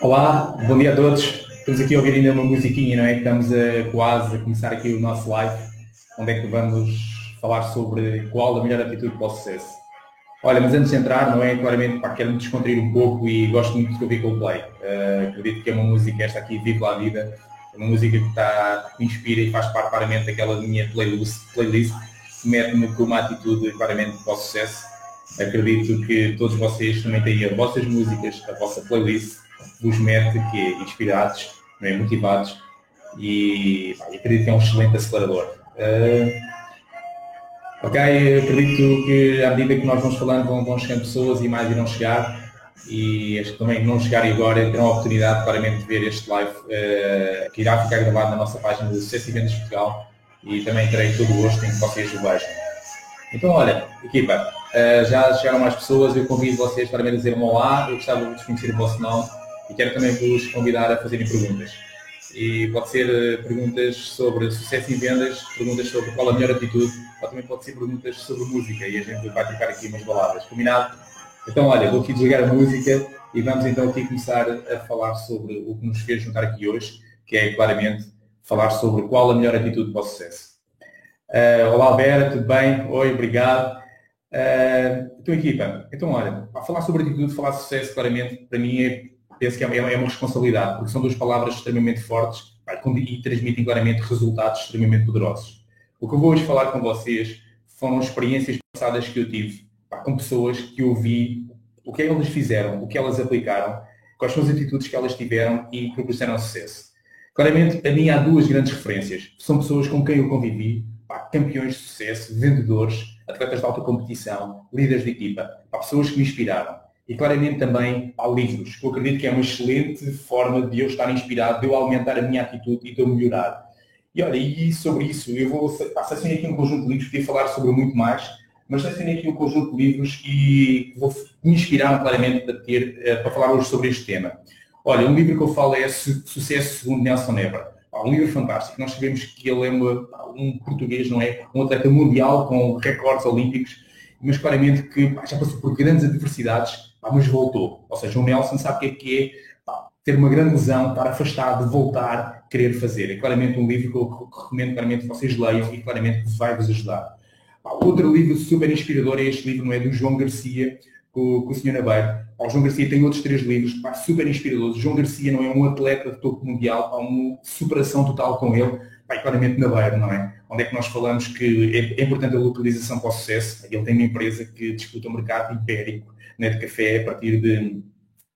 Olá, bom dia a todos. Estamos aqui a ouvir ainda uma musiquinha, não é? Estamos a, quase a começar aqui o nosso live, onde é que vamos falar sobre qual a melhor atitude para o sucesso. Olha, mas antes de entrar, não é? Claramente, pá, quero-me descontrair um pouco e gosto muito de ouvir Coldplay. Uh, acredito que é uma música, esta aqui, Vive lá a Vida, é uma música que, está, que me inspira e faz parte claramente daquela minha playlist, playlist que mete-me com uma atitude claramente para o sucesso. Acredito que todos vocês também têm as vossas músicas, a vossa playlist, vos mete que é inspirados, é? motivados e pá, acredito que é um excelente acelerador. Uh, ok, acredito que à medida que nós vamos falando vão, vão chegando pessoas e mais irão chegar e as que também não chegarem agora terão a oportunidade claramente de ver este live uh, que irá ficar gravado na nossa página de Sucesso e Vendas Portugal e também terei todo o gosto em que vocês o vejam. Então olha, equipa, uh, já chegaram mais pessoas, eu convido vocês para me dizer um olá, eu gostava de conhecer o vosso nome e quero também vos convidar a fazerem perguntas. E pode ser eh, perguntas sobre sucesso em vendas, perguntas sobre qual a melhor atitude, ou também pode ser perguntas sobre música e a gente vai ficar aqui umas baladas. Combinado? Então, olha, vou aqui desligar a música e vamos então aqui começar a falar sobre o que nos fez juntar aqui hoje, que é claramente falar sobre qual a melhor atitude para o sucesso. Uh, olá Alberto, tudo bem? Oi, obrigado. Uh, então equipa, então olha, falar sobre atitude, falar de sucesso, claramente, para mim é penso que é, é uma responsabilidade, porque são duas palavras extremamente fortes e transmitem claramente resultados extremamente poderosos. O que eu vou hoje falar com vocês foram experiências passadas que eu tive com pessoas que eu vi, o que elas fizeram, o que elas aplicaram, quais são as atitudes que elas tiveram e proporcionaram sucesso. Claramente, a mim há duas grandes referências. São pessoas com quem eu convivi, pá, campeões de sucesso, vendedores, atletas de alta competição, líderes de equipa, pá, pessoas que me inspiraram e claramente também há livros, que eu acredito que é uma excelente forma de eu estar inspirado, de eu aumentar a minha atitude e de eu melhorar. E olha, e sobre isso, eu vou passar aqui um conjunto de livros, podia falar sobre muito mais, mas selecionei aqui um conjunto de livros e vou me inspirar claramente para, ter, eh, para falar hoje sobre este tema. Olha, um livro que eu falo é Sucesso segundo Nelson Nebra. Um livro fantástico. Nós sabemos que ele é uma, um português, não é? Um atleta mundial com recordes olímpicos, mas claramente que já passou por grandes adversidades pá, mas voltou. Ou seja, o Nelson sabe o que é que é pá, ter uma grande lesão, estar afastado, voltar, querer fazer. É claramente um livro que eu recomendo claramente que vocês leiam e claramente vai-vos ajudar. Pá, outro livro super inspirador é este livro, não é? Do João Garcia, com, com o Sr. Nabeiro. O João Garcia tem outros três livros, pá, super inspiradores. O João Garcia não é um atleta de topo mundial, há uma superação total com ele, pá, claramente Nabeiro, não é? Onde é que nós falamos que é, é importante a localização para o sucesso. Ele tem uma empresa que disputa o mercado ibérico né, de café a partir de,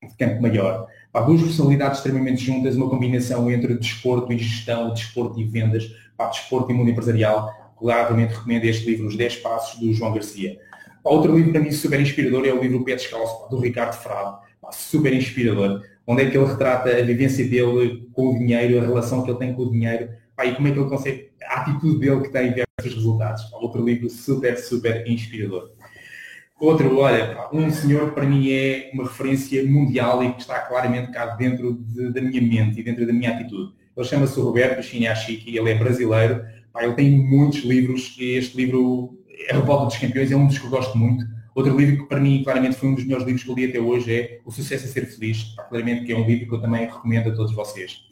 de Campo Maior. Há duas personalidades extremamente juntas, uma combinação entre desporto e gestão, desporto e vendas, desporto e mundo empresarial. Claramente recomendo este livro, Os 10 Passos, do João Garcia. Outro livro para mim super inspirador é o livro Pé Descalço, do Ricardo Frado. Super inspirador. Onde é que ele retrata a vivência dele com o dinheiro, a relação que ele tem com o dinheiro, e como é que ele consegue, a atitude dele que tem versus resultados. Outro livro super, super inspirador. Outro, olha, um senhor para mim é uma referência mundial e que está claramente cá dentro de, da minha mente e dentro da minha atitude. Ele chama-se Roberto Chiniachiki, ele é brasileiro, pá, ele tem muitos livros, este livro, A Revolta dos Campeões, é um dos que eu gosto muito. Outro livro que para mim claramente foi um dos melhores livros que eu li até hoje é O Sucesso a Ser Feliz, pá, claramente que é um livro que eu também recomendo a todos vocês.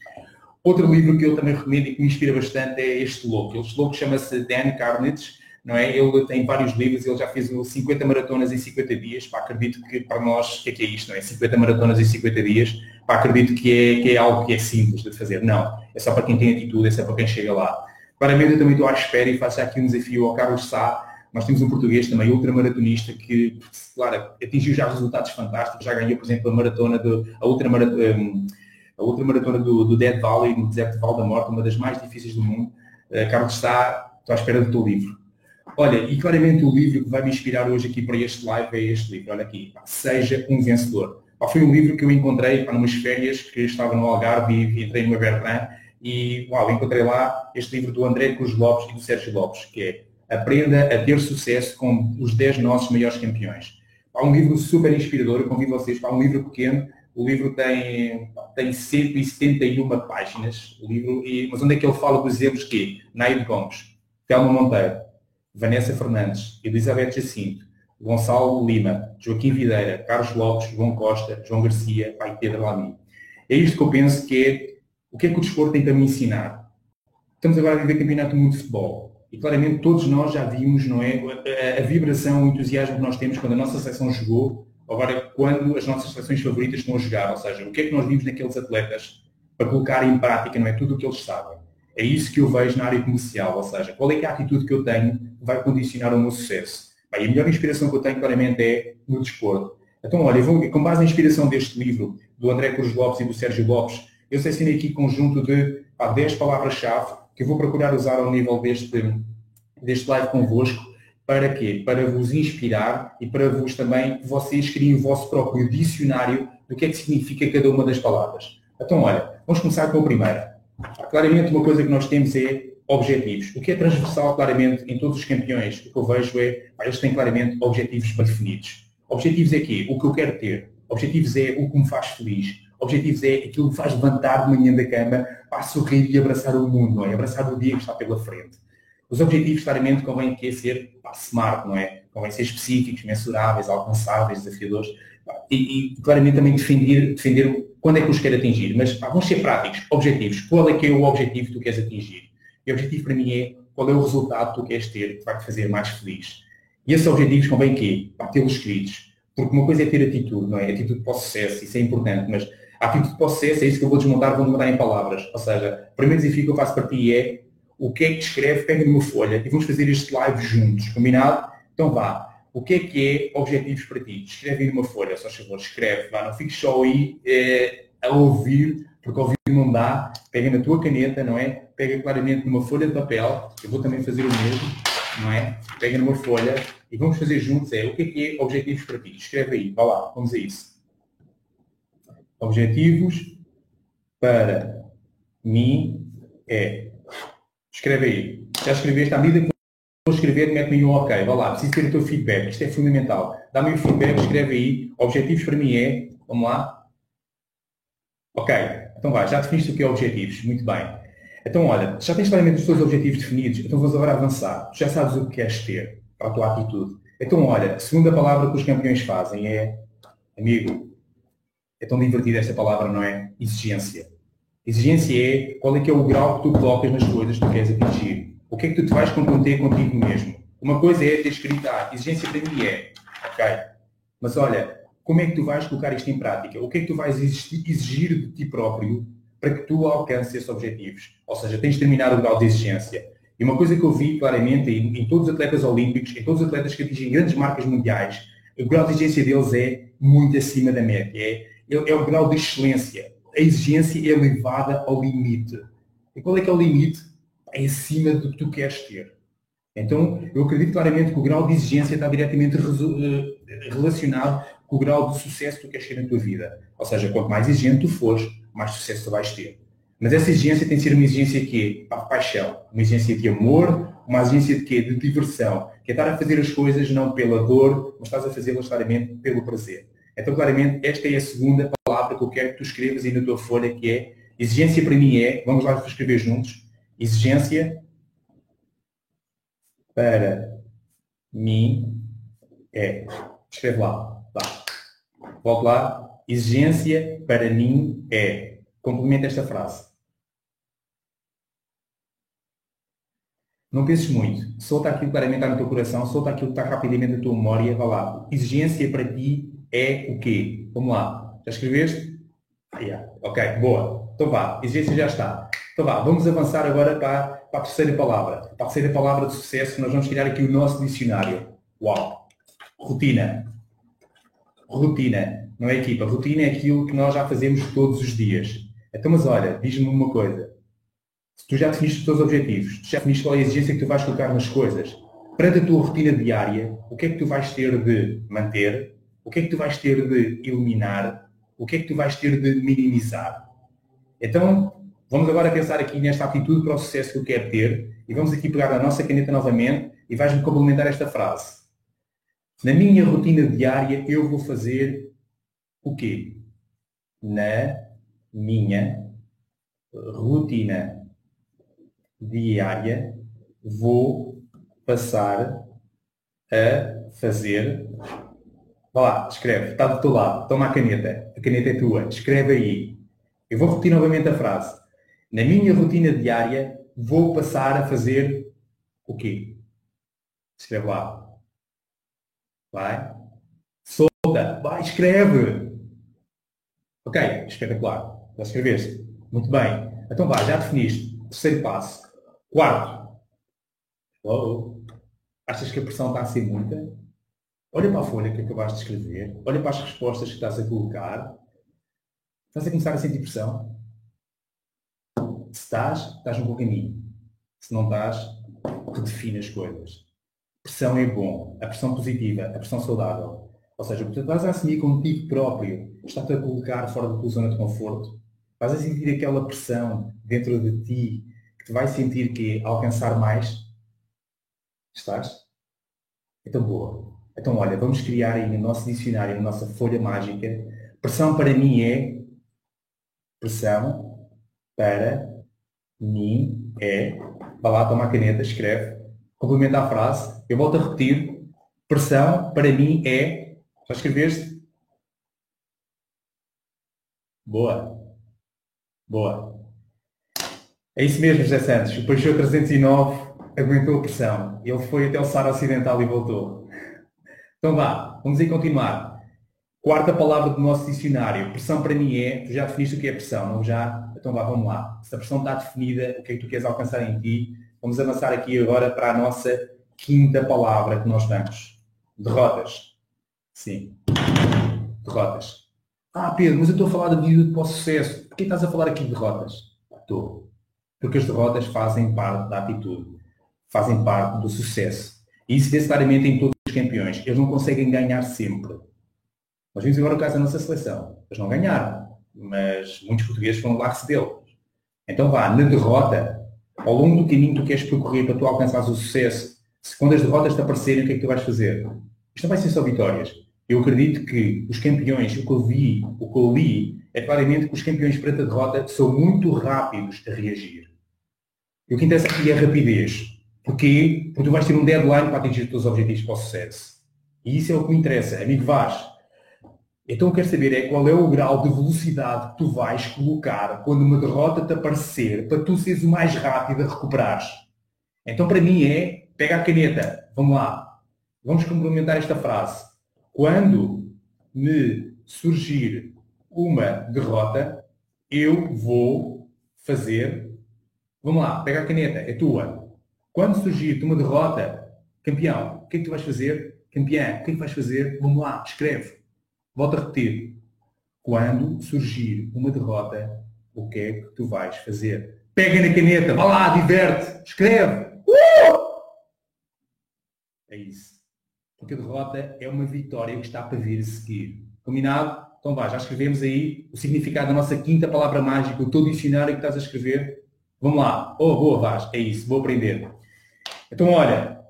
Outro livro que eu também recomendo e que me inspira bastante é este louco. Este louco chama-se Dan Carnage, não é? Ele tem vários livros, ele já fez 50 maratonas em 50 dias, pá, acredito que para nós, o que é que é isto, não é? 50 maratonas em 50 dias, pá, acredito que é, que é algo que é simples de fazer. Não, é só para quem tem atitude, é só para quem chega lá. Claramente eu também estou à espera e faço aqui um desafio ao Carlos Sá, nós temos um português também, ultramaratonista, que, claro, atingiu já resultados fantásticos, já ganhou, por exemplo, a maratona, de, a ultramaratona, hum, a ultramaratona do, do Dead Valley, no deserto de Val da Morte, uma das mais difíceis do mundo. Uh, Carlos Sá, estou à espera do teu livro. Olha, e claramente o livro que vai me inspirar hoje aqui para este live é este livro. Olha aqui, pá, Seja um Vencedor. Pá, foi um livro que eu encontrei para umas férias que estava no Algarve e entrei no Bertrand e uau, encontrei lá este livro do André Cruz Lopes e do Sérgio Lopes, que é Aprenda a ter sucesso com os 10 nossos maiores campeões. Pá, um livro super inspirador, eu convido vocês para um livro pequeno, o livro tem, tem 171 páginas, o livro, e, mas onde é que ele fala dos exemplos que? Naide Gomes, Telmo Monteiro, Vanessa Fernandes, Elizabeth Jacinto, Gonçalo Lima, Joaquim Videira, Carlos Lopes, João Costa, João Garcia, Pai Pedro Lamy. É isto que eu penso que é o que é que o desporto tem para me ensinar. Estamos agora a viver campeonato do mundo de futebol e claramente todos nós já vimos, não é, a, a vibração, o entusiasmo que nós temos quando a nossa seleção jogou, agora quando as nossas seleções favoritas estão a jogar, ou seja, o que é que nós vimos naqueles atletas para colocar em prática, não é, tudo o que eles sabem. É isso que eu vejo na área comercial, ou seja, qual é, é a atitude que eu tenho que vai condicionar o meu sucesso. Bem, a melhor inspiração que eu tenho claramente é no desporto. Então, olha, vou, com base na inspiração deste livro, do André Cruz Lopes e do Sérgio Lopes, eu selecionei aqui conjunto de pá, 10 palavras-chave que eu vou procurar usar ao nível deste, deste live convosco. Para quê? Para vos inspirar e para vos também, vocês criem o vosso próprio dicionário do que é que significa cada uma das palavras. Então, olha, vamos começar com a primeira. Claramente, uma coisa que nós temos é objetivos. O que é transversal, claramente, em todos os campeões, o que eu vejo é, eles têm claramente objetivos definidos. Objetivos é quê? O que eu quero ter. Objetivos é o que me faz feliz. Objetivos é aquilo que me faz levantar de manhã da cama para sorrir e abraçar o mundo, é? Abraçar o dia que está pela frente. Os objetivos, claramente, convém que é ser smart, não é? Convém ser específicos, mensuráveis, alcançáveis, desafiadores. E, e, claramente também defender, defender quando é que os quero atingir. Mas pá, vamos ser práticos, objetivos. Qual é que é o objetivo que tu queres atingir? E o objetivo para mim é qual é o resultado que tu queres ter que vai te fazer mais feliz. E esses objetivos convém que tê-los escritos. Porque uma coisa é ter atitude, não é? Atitude para o sucesso, isso é importante, mas a atitude para o sucesso é isso que eu vou desmontar, vou desmontar em palavras. Ou seja, o primeiro desafio que eu faço para ti é o que é que te escreve, pega numa folha e vamos fazer este live juntos, combinado? Então vá. O que é que é objetivos para ti? Escreve numa folha, só favor, escreve, vá, não fiques só aí é, a ouvir, porque ouvir não dá, pega na tua caneta, não é? Pega claramente numa folha de papel, eu vou também fazer o mesmo, não é? Pega numa folha e vamos fazer juntos, é, o que é que é objetivos para ti? Escreve aí, vá lá, vamos a isso. Objetivos para mim é. Escreve aí. Já escreveste à medida que vou escrever, mete-me um ok, vá lá, preciso ter o teu feedback, isto é fundamental. Dá-me o feedback, escreve aí. Objetivos para mim é, vamos lá. Ok, então vai, já definiste o que é objetivos, muito bem. Então olha, já tens claramente os teus objetivos definidos, então vamos agora avançar. Já sabes o que queres ter para a tua atitude. Então olha, a segunda palavra que os campeões fazem é, amigo, é tão divertida esta palavra, não é? Exigência. Exigência é qual é que é o grau que tu colocas nas coisas que tu queres atingir. O que é que tu te vais comprometer contigo mesmo? Uma coisa é ter escrito, ah, exigência para mim é, ok, mas olha, como é que tu vais colocar isto em prática? O que é que tu vais exigir de ti próprio para que tu alcances esses objetivos? Ou seja, tens de terminar o grau de exigência. E uma coisa que eu vi claramente em, em todos os atletas olímpicos, em todos os atletas que atingem grandes marcas mundiais, o grau de exigência deles é muito acima da média. É, é, é o grau de excelência. A exigência é levada ao limite. E qual é que é o limite? É acima do que tu queres ter. Então, eu acredito claramente que o grau de exigência está diretamente eh, relacionado com o grau de sucesso que tu queres ter na tua vida. Ou seja, quanto mais exigente tu fores, mais sucesso tu vais ter. Mas essa exigência tem de ser uma exigência que é paixão, uma exigência de amor, uma exigência de quê? De diversão, que é estar a fazer as coisas não pela dor, mas estás a fazê-las claramente pelo prazer. Então, claramente, esta é a segunda palavra que eu quero que tu escrevas aí na tua folha, que é exigência para mim é, vamos lá escrever juntos, exigência para mim é. Escreve lá. Volto lá. Exigência para mim é. Complementa esta frase. Não penses muito. Solta aquilo claramente está no teu coração, solta aquilo que está rapidamente na tua memória. Vá lá. Exigência para ti é o quê? Vamos lá. Já escreveste? Ah, yeah. Ok, boa. Então vá. Exigência já está. Então vá. Vamos avançar agora para, para a terceira palavra. Para a terceira palavra de sucesso, nós vamos criar aqui o nosso dicionário. Uau! Rotina rotina, não é equipa. Rotina é aquilo que nós já fazemos todos os dias. Então, mas olha, diz-me uma coisa. Se tu já definiste os teus objetivos, tu já definiste qual é a exigência que tu vais colocar nas coisas, perante a tua rotina diária, o que é que tu vais ter de manter? O que é que tu vais ter de eliminar? O que é que tu vais ter de minimizar? Então, vamos agora pensar aqui nesta atitude para o sucesso que eu quero ter e vamos aqui pegar a nossa caneta novamente e vais-me complementar esta frase. Na minha rotina diária, eu vou fazer o quê? Na minha rotina diária, vou passar a fazer Vá lá, escreve. Está do teu lado. Toma a caneta. A caneta é tua. Escreve aí. Eu vou repetir novamente a frase. Na minha rotina diária, vou passar a fazer o quê? Escreve lá. Vai. Solta. Vai, escreve. Ok, espetacular. Já escreveste? Muito bem. Então vá, já definiste. Terceiro passo. Quarto. Oh, achas que a pressão está a ser muita? Olha para a folha que acabaste de escrever. Olha para as respostas que estás a colocar. Estás a começar a sentir pressão? Se estás, estás no bom caminho. Se não estás, redefine as coisas. Pressão é bom. A pressão positiva, a pressão saudável. Ou seja, o que tu estás a assumir contigo próprio está-te a colocar fora da tua zona de conforto. Vais a sentir aquela pressão dentro de ti que te vai sentir que alcançar mais. Estás? Então boa. Então olha, vamos criar aí no nosso dicionário, na nossa folha mágica. Pressão para mim é pressão para mim é. Vá lá, toma a caneta, escreve, complementa a frase. Eu volto a repetir. Pressão para mim é. Já escreveste? Boa. Boa. É isso mesmo, José Santos. O Peugeot 309 aguentou a pressão. Ele foi até o Sara Ocidental e voltou. Então vá, vamos aí continuar. Quarta palavra do nosso dicionário. Pressão para mim é, tu já definiste o que é pressão, não já? Então vá, vamos lá. Se a pressão está definida, o que é que tu queres alcançar em ti? Vamos avançar aqui agora para a nossa quinta palavra que nós damos. Derrotas. Sim. Derrotas. Ah, Pedro, mas eu estou a falar da vida para o sucesso. Por que estás a falar aqui de derrotas? Estou. Porque as derrotas fazem parte da atitude. Fazem parte do sucesso. E isso necessariamente em todos os campeões. Eles não conseguem ganhar sempre nós vimos agora o caso da nossa seleção. Eles não ganharam, mas muitos portugueses foram lá recebê-los. Então vá, na derrota, ao longo do caminho que tu queres percorrer para tu alcançares o sucesso, se quando as derrotas te aparecerem, o que é que tu vais fazer? Isto não vai ser só vitórias. Eu acredito que os campeões, o que eu vi, o que eu li, é claramente que os campeões perante a derrota são muito rápidos a reagir. E o que interessa aqui é a rapidez. Porquê? Porque tu vais ter um deadline para atingir os teus objetivos para o sucesso. E isso é o que me interessa. Amigo Vaz, então eu quero saber é qual é o grau de velocidade que tu vais colocar quando uma derrota te aparecer para tu seres o mais rápido a recuperares. Então para mim é, pega a caneta, vamos lá, vamos complementar esta frase. Quando me surgir uma derrota, eu vou fazer, vamos lá, pega a caneta, é tua. Quando surgir uma derrota, campeão, o que é que tu vais fazer? Campeão, o que é que vais fazer? Vamos lá, escreve. Volto a repetir. Quando surgir uma derrota, o que é que tu vais fazer? Pega na caneta, vá lá, diverte, escreve. Uh! É isso. Porque a derrota é uma vitória que está para vir a seguir. Combinado? Então vá, já escrevemos aí o significado da nossa quinta palavra mágica, o teu dicionário que estás a escrever. Vamos lá. Oh, boa, Vaz. É isso, vou aprender. Então, olha,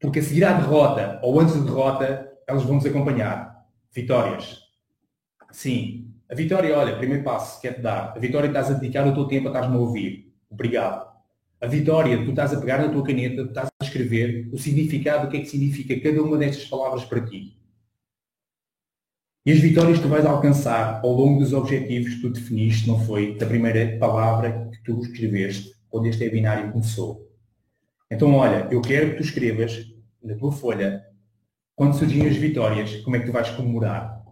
porque a seguir à derrota, ou antes da derrota, elas vão nos acompanhar. Vitórias. Sim. A vitória, olha, primeiro passo, quer-te dar. A vitória estás a dedicar o teu tempo a estás-me a ouvir. Obrigado. A vitória, tu estás a pegar na tua caneta, estás a escrever o significado, o que é que significa cada uma destas palavras para ti. E as vitórias que tu vais alcançar ao longo dos objetivos que tu definiste, não foi da primeira palavra que tu escreveste, quando este webinário começou. Então, olha, eu quero que tu escrevas na tua folha quando surgirem as vitórias, como é que tu vais comemorar?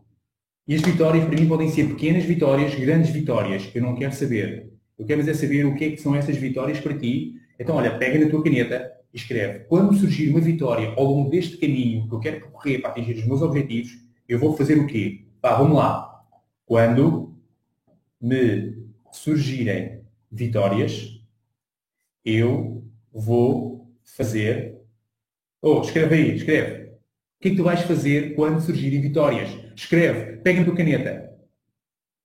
E as vitórias, para mim, podem ser pequenas vitórias, grandes vitórias. Eu não quero saber. Eu quero é saber o que é que são essas vitórias para ti. Então, olha, pega na tua caneta e escreve. Quando surgir uma vitória ao longo deste caminho que eu quero percorrer para atingir os meus objetivos, eu vou fazer o quê? Vá, vamos lá. Quando me surgirem vitórias, eu vou fazer. Oh, escreve aí, escreve. O que é que tu vais fazer quando surgirem vitórias? Escreve, pega a tua caneta.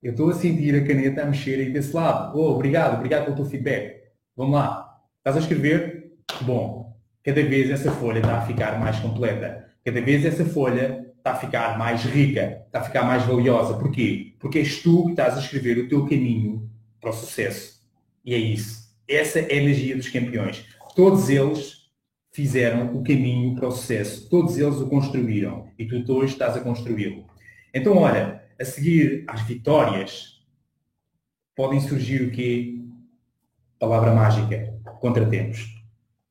Eu estou a sentir a caneta a mexer aí desse lado. Oh, obrigado, obrigado pelo teu feedback. Vamos lá. Estás a escrever? Bom, cada vez essa folha está a ficar mais completa. Cada vez essa folha está a ficar mais rica, está a ficar mais valiosa. Porquê? Porque és tu que estás a escrever o teu caminho para o sucesso. E é isso. Essa é a energia dos campeões. Todos eles fizeram o caminho para o sucesso. Todos eles o construíram e tu hoje estás a construí-lo. Então, olha, a seguir às vitórias, podem surgir o quê? Palavra mágica, contratempos.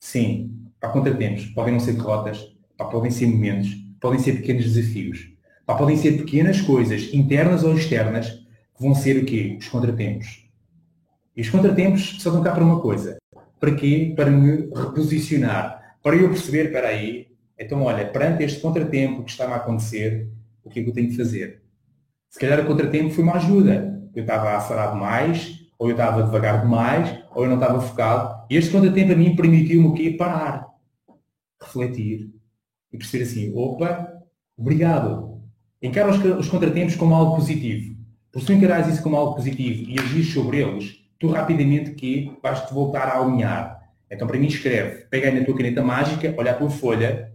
Sim, para contratempos. Podem não ser derrotas, podem ser momentos, podem ser pequenos desafios. Podem ser pequenas coisas, internas ou externas, que vão ser o quê? Os contratempos. E os contratempos só dão cá para uma coisa. Para quê? Para me reposicionar. Para eu perceber, espera aí, então olha, perante este contratempo que está a acontecer, o que é que eu tenho que fazer? Se calhar o contratempo foi uma ajuda. Eu estava a acelerar demais, ou eu estava devagar demais, ou eu não estava focado. E este contratempo a mim permitiu-me o quê? Parar, refletir e perceber assim, opa, obrigado. Encara os, os contratempos como algo positivo. Por se encarares isso como algo positivo e agir sobre eles, tu rapidamente que vais-te voltar a alinhar. Então, para mim, escreve, pega aí na tua caneta mágica, olha a tua folha.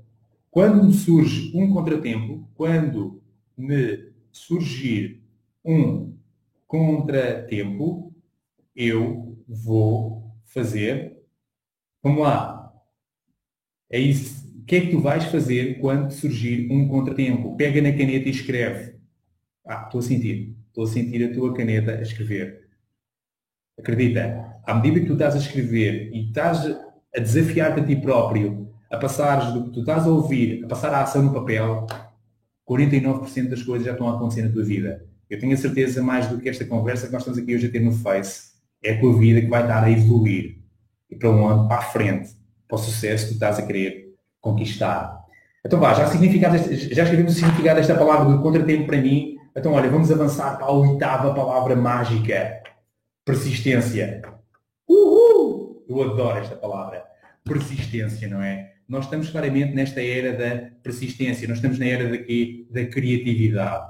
Quando me surge um contratempo, quando me surgir um contratempo, eu vou fazer. Vamos lá. É isso. O que é que tu vais fazer quando surgir um contratempo? Pega na caneta e escreve. Ah, estou a sentir. Estou a sentir a tua caneta a escrever. Acredita, à medida que tu estás a escrever e estás a desafiar-te a ti próprio, a passares do que tu estás a ouvir, a passar a ação no papel, 49% das coisas já estão a acontecer na tua vida. Eu tenho a certeza, mais do que esta conversa que nós estamos aqui hoje a ter no Face, é a tua vida que vai estar a evoluir. E para onde? Para a frente. Para o sucesso que tu estás a querer conquistar. Então vá, já, já escrevemos o significado desta palavra do contratempo para mim. Então olha, vamos avançar para a oitava palavra mágica Persistência. Uhul! Eu adoro esta palavra. Persistência, não é? Nós estamos claramente nesta era da persistência, nós estamos na era daqui, da criatividade.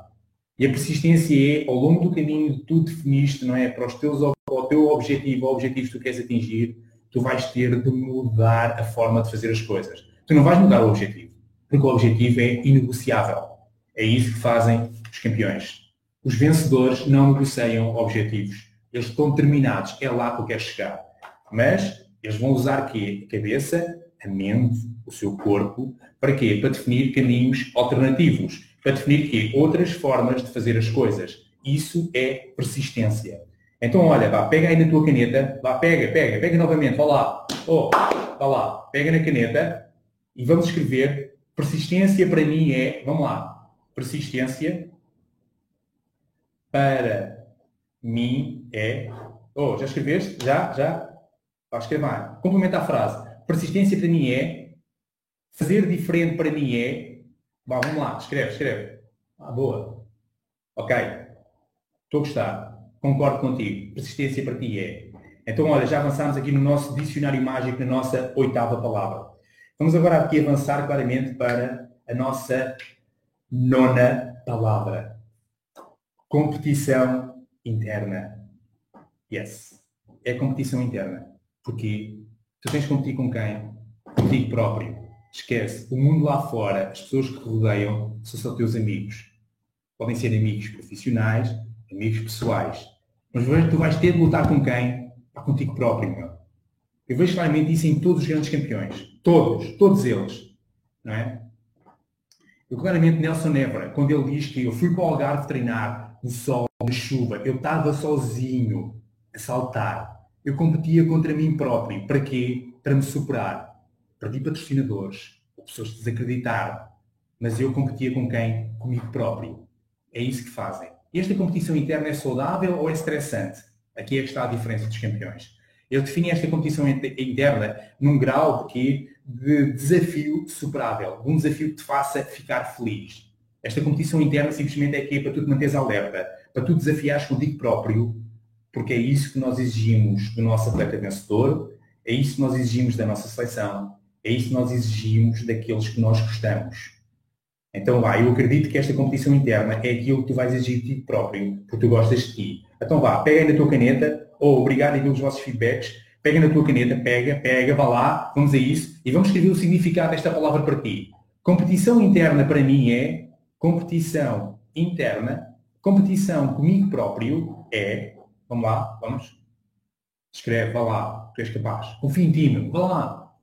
E a persistência é, ao longo do caminho que tu definiste, não é? Para os teus, para o teu objetivo, o objetivo que tu queres atingir, tu vais ter de mudar a forma de fazer as coisas. Tu não vais mudar o objetivo, porque o objetivo é inegociável. É isso que fazem os campeões. Os vencedores não negociam objetivos eles estão determinados, é lá que eu quero chegar. Mas eles vão usar quê? A cabeça, a mente, o seu corpo, para quê? Para definir caminhos alternativos, para definir quê? Outras formas de fazer as coisas. Isso é persistência. Então, olha, vá, pega aí na tua caneta, vá, pega, pega, pega novamente, vá lá, oh, vá lá, pega na caneta e vamos escrever persistência para mim é, vamos lá, persistência para mim é. Oh, já escreveste? Já? Já? Vai escrever. Complementa a frase. Persistência para mim é. Fazer diferente para mim é. Vamos lá, escreve, escreve. Ah, boa. Ok. Estou a gostar. Concordo contigo. Persistência para ti é. Então, olha, já avançamos aqui no nosso dicionário mágico, na nossa oitava palavra. Vamos agora aqui avançar claramente para a nossa nona palavra. Competição interna. Yes. É competição interna. Porque tu tens de competir com quem? Contigo próprio. Esquece. O mundo lá fora, as pessoas que te rodeiam, são só teus amigos. Podem ser amigos profissionais, amigos pessoais. Mas tu vais ter de lutar com quem? Contigo próprio, meu. Eu vejo claramente isso em todos os grandes campeões. Todos. Todos eles. Não é? Eu claramente Nelson Évora, quando ele diz que eu fui para o Algarve treinar no sol, de chuva, eu estava sozinho saltar. Eu competia contra mim próprio. Para quê? Para me superar. Perdi patrocinadores, pessoas desacreditaram. Mas eu competia com quem? Comigo próprio. É isso que fazem. Esta competição interna é saudável ou é estressante? Aqui é que está a diferença dos campeões. Eu defini esta competição interna num grau de, de desafio superável, de um desafio que te faça ficar feliz. Esta competição interna simplesmente é aqui para tu te manteres alerta, para tu desafiares contigo próprio, porque é isso que nós exigimos do nosso atleta vencedor, é isso que nós exigimos da nossa seleção, é isso que nós exigimos daqueles que nós gostamos. Então vá, eu acredito que esta competição interna é aquilo que tu vais exigir de ti próprio, porque tu gostas de ti. Então vá, pega na tua caneta, ou obrigado aí pelos vossos feedbacks, pega na tua caneta, pega, pega, vá lá, vamos a isso, e vamos escrever o significado desta palavra para ti. Competição interna para mim é competição interna, competição comigo próprio é, vamos lá, vamos, escreve, vá lá, tu és capaz, confia em ti, vá lá.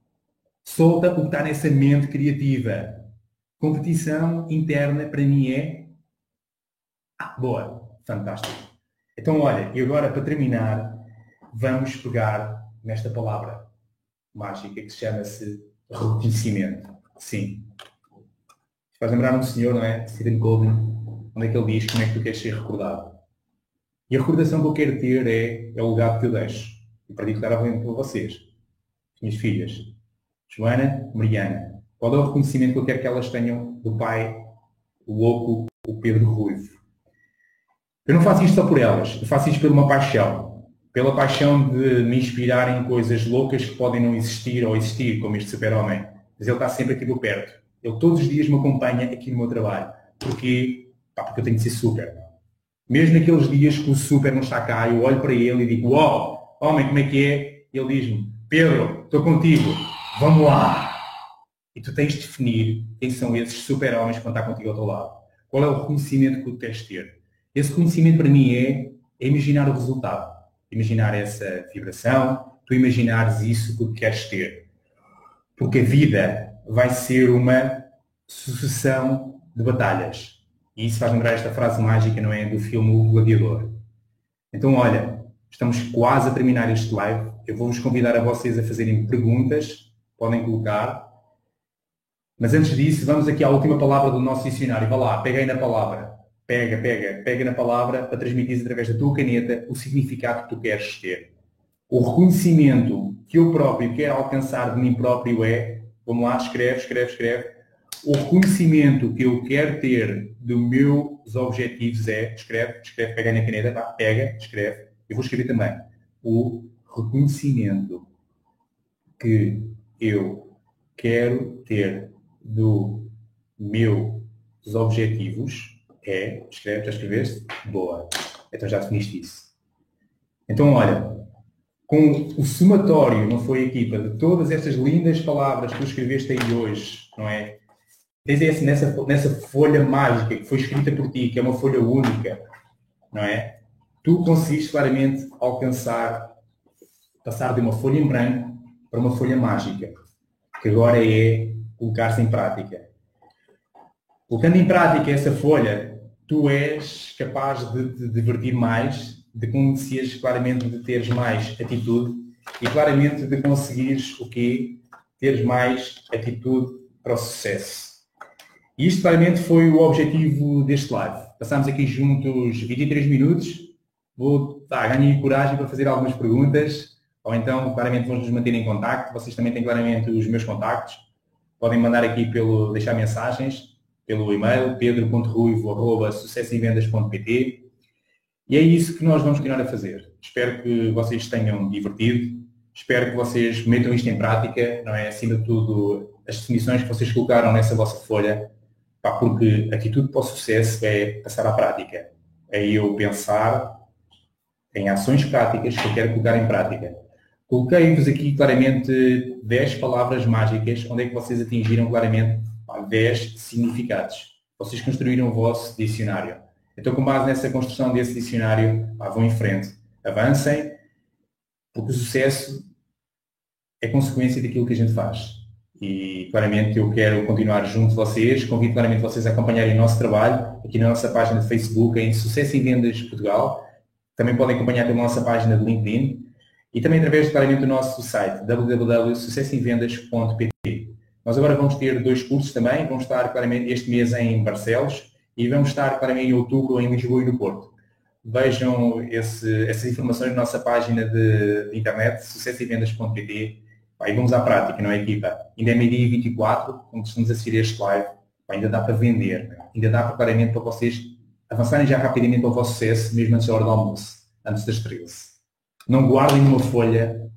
Solta o que está nessa mente criativa. Competição interna para mim é ah, boa, fantástico. Então olha, e agora para terminar, vamos pegar nesta palavra mágica que chama-se reconhecimento. Sim. Faz lembrar um senhor, não é? Stephen Golden, onde é que ele diz como é que tu queres ser recordado. E a recordação que eu quero ter é, é o legado que eu deixo. E particularmente para vocês, minhas filhas, Joana, Mariana. Qual é o reconhecimento que eu quero que elas tenham do pai, o louco, o Pedro Ruivo? Eu não faço isto só por elas, eu faço isto por uma paixão. Pela paixão de me inspirar em coisas loucas que podem não existir ou existir, como este super-homem. Mas ele está sempre aqui por perto. Ele todos os dias me acompanha aqui no meu trabalho. Porque, pá, porque eu tenho que ser super. Mesmo naqueles dias que o super não está cá, eu olho para ele e digo, uau, oh, homem, como é que é? Ele diz-me, Pedro, estou contigo, vamos lá. E tu tens de definir quem são esses super-homens que vão estar contigo ao teu lado. Qual é o reconhecimento que tu tens de ter? Esse conhecimento para mim é, é imaginar o resultado. Imaginar essa vibração, tu imaginares isso que queres ter. Porque a vida vai ser uma sucessão de batalhas. E isso faz lembrar esta frase mágica, não é? Do filme O Gladiador. Então, olha, estamos quase a terminar este live. Eu vou-vos convidar a vocês a fazerem perguntas, podem colocar. Mas antes disso, vamos aqui à última palavra do nosso dicionário. Vá lá, pega aí na palavra pega, pega, pega na palavra para transmitir através da tua caneta o significado que tu queres ter. O reconhecimento que eu próprio quero alcançar de mim próprio é, vamos lá, escreve, escreve, escreve. O reconhecimento que eu quero ter dos meus objetivos é, escreve, escreve, pega na caneta, tá? pega, escreve. Eu vou escrever também. O reconhecimento que eu quero ter do meus objetivos é, escreve, já escreveste? Boa. Então já definiste isso. Então, olha, com o somatório, não foi equipa, de todas estas lindas palavras que tu escreveste aí hoje, não é? Tens esse, nessa, nessa folha mágica que foi escrita por ti, que é uma folha única, não é? Tu conseguiste claramente alcançar, passar de uma folha em branco para uma folha mágica, que agora é colocar-se em prática. Colocando em prática essa folha, tu és capaz de te divertir mais, de conheceres claramente de teres mais atitude e claramente de conseguires o quê? Teres mais atitude para o sucesso. E isto claramente foi o objetivo deste live. Passámos aqui juntos 23 minutos. Vou, ganhei coragem para fazer algumas perguntas, ou então claramente vamos nos manter em contacto. Vocês também têm claramente os meus contactos. Podem mandar aqui pelo, deixar mensagens pelo e-mail pedro.ruivo.sucessoemvendas.pt e é isso que nós vamos continuar a fazer. Espero que vocês tenham divertido, espero que vocês metam isto em prática, não é? Acima de tudo, as definições que vocês colocaram nessa vossa folha, pá, porque atitude para o sucesso é passar à prática. É eu pensar em ações práticas que eu quero colocar em prática. Coloquei-vos aqui claramente 10 palavras mágicas, onde é que vocês atingiram claramente 10 significados. Vocês construíram o vosso dicionário. Então, com base nessa construção desse dicionário, vão em frente. Avancem, porque o sucesso é consequência daquilo que a gente faz. E claramente eu quero continuar junto de vocês, convido claramente vocês a acompanharem o nosso trabalho aqui na nossa página de Facebook em Sucesso em Vendas Portugal. Também podem acompanhar pela nossa página de LinkedIn e também através claramente do nosso site www.sucessoemvendas.pt. Nós agora vamos ter dois cursos também, vamos estar claramente este mês em Barcelos e vamos estar claramente em outubro em Lisboa e no Porto. Vejam esse, essas informações na nossa página de, de internet, sucessoevendas.pt e vamos à prática, não é equipa? Ainda é meio-dia 24, quando estamos a assistir este live, ainda dá para vender, né? ainda dá para, claramente para vocês avançarem já rapidamente para o vosso sucesso, mesmo antes da hora do almoço, antes das 13. Não guardem numa folha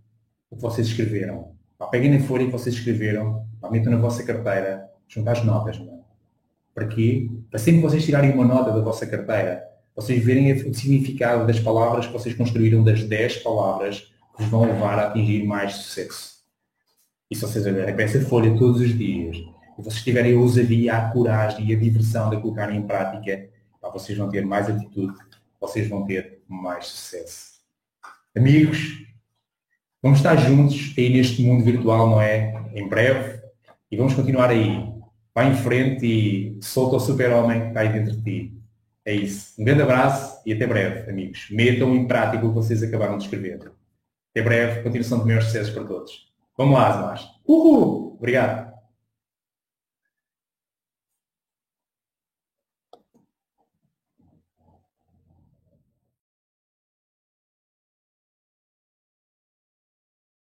o que vocês escreveram. Peguem na folha que vocês escreveram metam na vossa carteira, junto às notas. Não? Para quê? Para sempre vocês tirarem uma nota da vossa carteira, vocês verem o significado das palavras que vocês construíram, das 10 palavras que vos vão levar a atingir mais sucesso. E se vocês olharem para essa folha todos os dias, e vocês tiverem a ousadia, a coragem e a diversão de colocarem em prática, vocês vão ter mais atitude, vocês vão ter mais sucesso. Amigos, Vamos estar juntos aí neste mundo virtual, não é? Em breve. E vamos continuar aí. Vai em frente e solta o super-homem que está aí dentro de ti. É isso. Um grande abraço e até breve, amigos. Metam em prática o que vocês acabaram de escrever. Até breve. Continuação de meus sucessos para todos. Vamos lá, Asmas. Uhul! Obrigado.